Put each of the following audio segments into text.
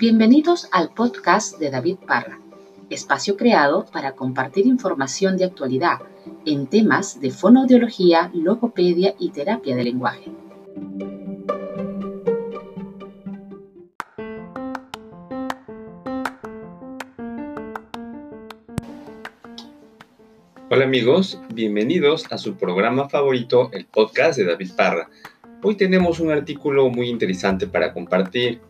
Bienvenidos al podcast de David Parra, espacio creado para compartir información de actualidad en temas de fonoaudiología, logopedia y terapia de lenguaje. Hola amigos, bienvenidos a su programa favorito, el podcast de David Parra. Hoy tenemos un artículo muy interesante para compartir.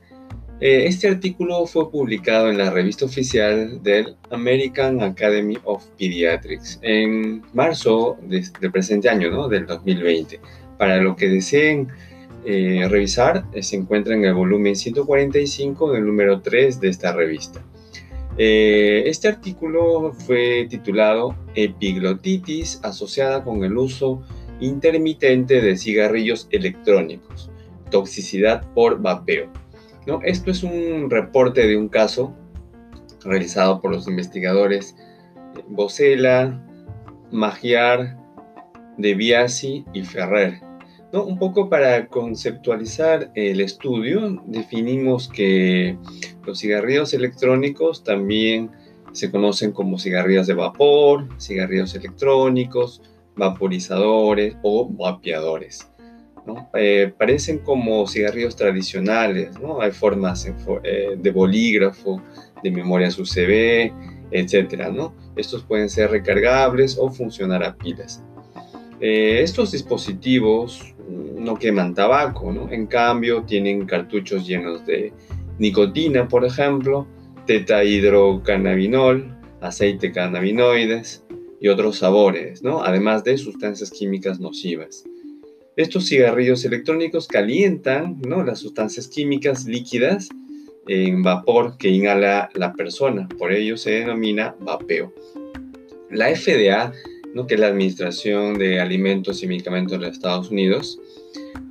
Eh, este artículo fue publicado en la revista oficial del American Academy of Pediatrics en marzo del presente año, ¿no? del 2020. Para lo que deseen eh, revisar, eh, se encuentra en el volumen 145 del número 3 de esta revista. este artículo fue titulado Epiglotitis asociada con el uso intermitente de cigarrillos electrónicos, toxicidad por vapeo. ¿No? Esto es un reporte de un caso realizado por los investigadores Bocela, Magiar, De Biasi y Ferrer. ¿No? Un poco para conceptualizar el estudio, definimos que los cigarrillos electrónicos también se conocen como cigarrillos de vapor, cigarrillos electrónicos, vaporizadores o vapeadores. Eh, parecen como cigarrillos tradicionales. Hay formas eh, de bolígrafo, de memorias UCB, etc. ¿no? Estos pueden ser recargables o funcionar a pilas. Eh, estos dispositivos no queman tabaco. En cambio, tienen cartuchos llenos de nicotina, por ejemplo, tetahidrocannabinol, aceite cannabinoides, y otros sabores, además de sustancias químicas nocivas. Estos cigarrillos electrónicos calientan ¿no? las sustancias químicas líquidas en vapor que inhala la persona, por ello se denomina vapeo. La FDA, ¿no? que es la Administración de Alimentos y Medicamentos de los Estados Unidos,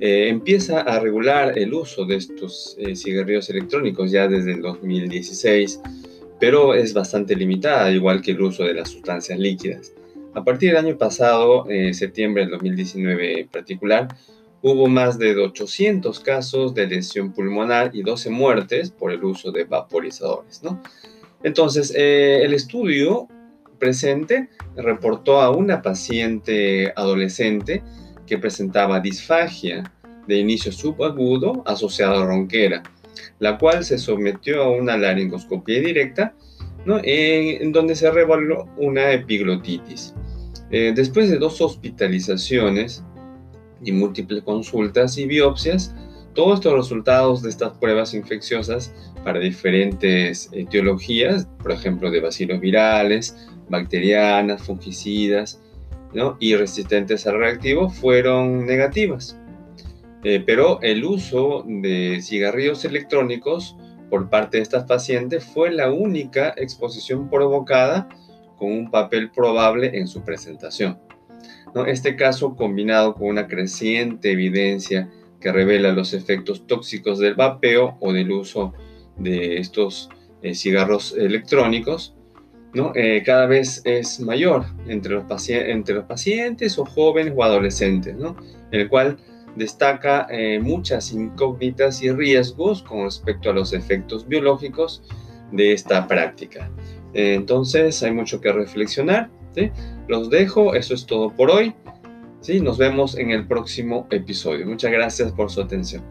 eh, empieza a regular el uso de estos eh, cigarrillos electrónicos ya desde el 2016 pero es bastante limitada, igual que el uso de las sustancias líquidas. A partir del año pasado, eh, septiembre del 2019 en particular, hubo más de 800 casos de lesión pulmonar y 12 muertes por el uso de vaporizadores. ¿no? Entonces, eh, el estudio presente reportó a una paciente adolescente que presentaba disfagia de inicio subagudo asociado a ronquera la cual se sometió a una laringoscopia directa, en, donde se reveló una epiglotitis. Eh, después de dos hospitalizaciones y múltiples consultas y biopsias, todos estos resultados de estas pruebas infecciosas para diferentes etiologías, por ejemplo, de bacilos virales, bacterianas, fungicidas y resistentes al reactivo, fueron negativas. Eh, pero el uso de cigarrillos electrónicos por parte de estas pacientes fue la única exposición provocada con un papel probable en su presentación. Este caso, combinado con una creciente evidencia que revela los efectos tóxicos del vapeo o del uso de estos eh, cigarros electrónicos, eh, cada vez es mayor entre los, entre los pacientes o jóvenes o adolescentes, en el cual destaca eh, muchas incógnitas y riesgos con respecto a los efectos biológicos de esta práctica. entonces hay mucho que reflexionar. Los dejo, eso es todo por hoy. ¿sí? Nos vemos en el próximo episodio. Muchas gracias por su atención.